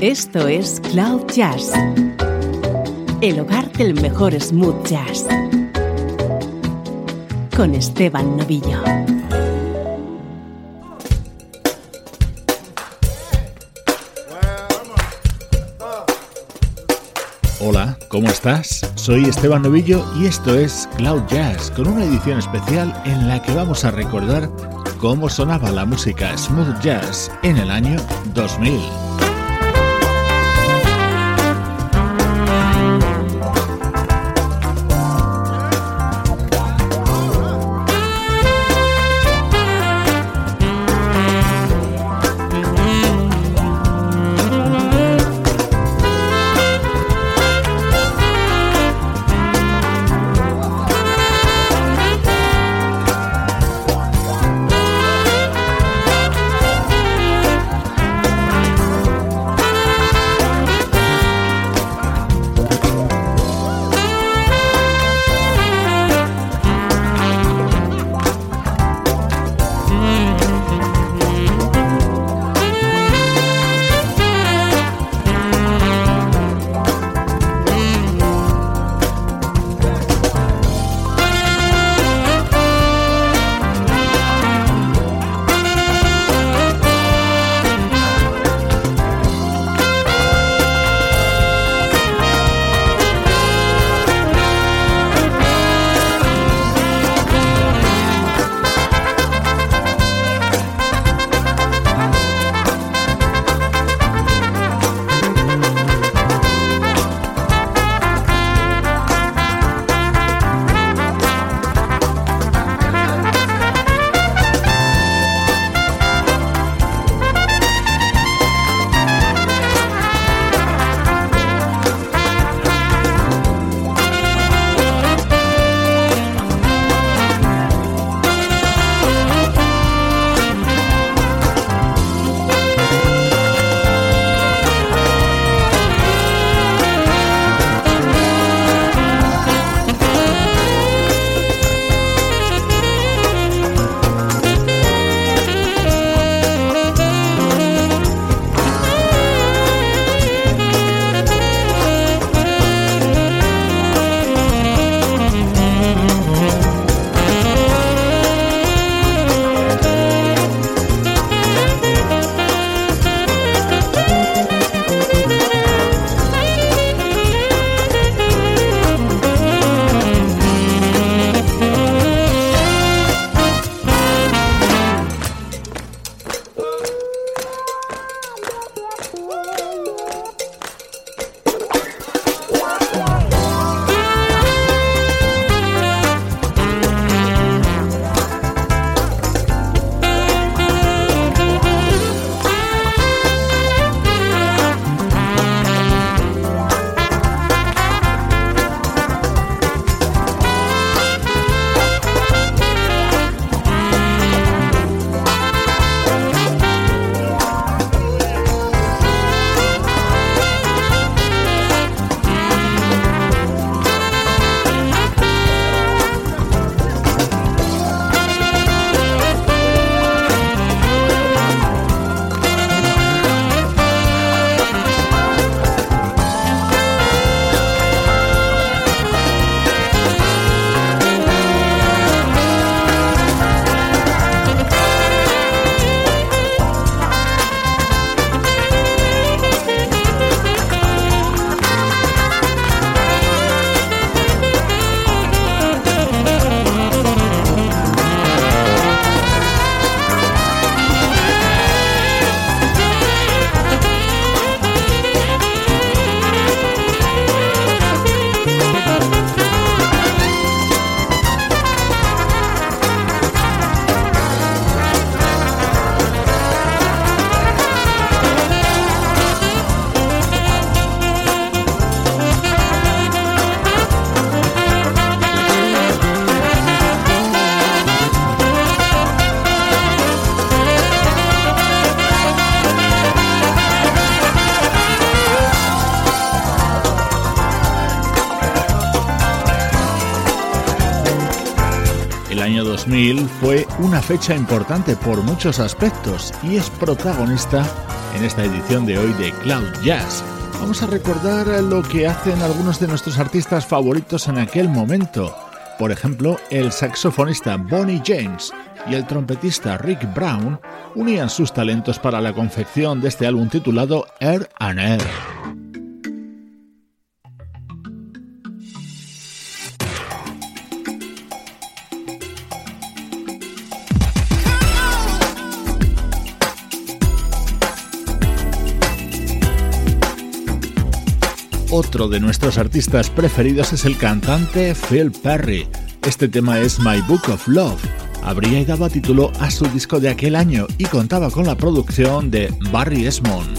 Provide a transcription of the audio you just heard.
Esto es Cloud Jazz, el hogar del mejor smooth jazz, con Esteban Novillo. Hola, ¿cómo estás? Soy Esteban Novillo y esto es Cloud Jazz, con una edición especial en la que vamos a recordar cómo sonaba la música smooth jazz en el año 2000. 2000 fue una fecha importante por muchos aspectos y es protagonista en esta edición de hoy de Cloud Jazz. Vamos a recordar lo que hacen algunos de nuestros artistas favoritos en aquel momento. Por ejemplo, el saxofonista Bonnie James y el trompetista Rick Brown unían sus talentos para la confección de este álbum titulado Air and Air. Otro de nuestros artistas preferidos es el cantante Phil Perry. Este tema es My Book of Love. Habría dado título a su disco de aquel año y contaba con la producción de Barry Esmond.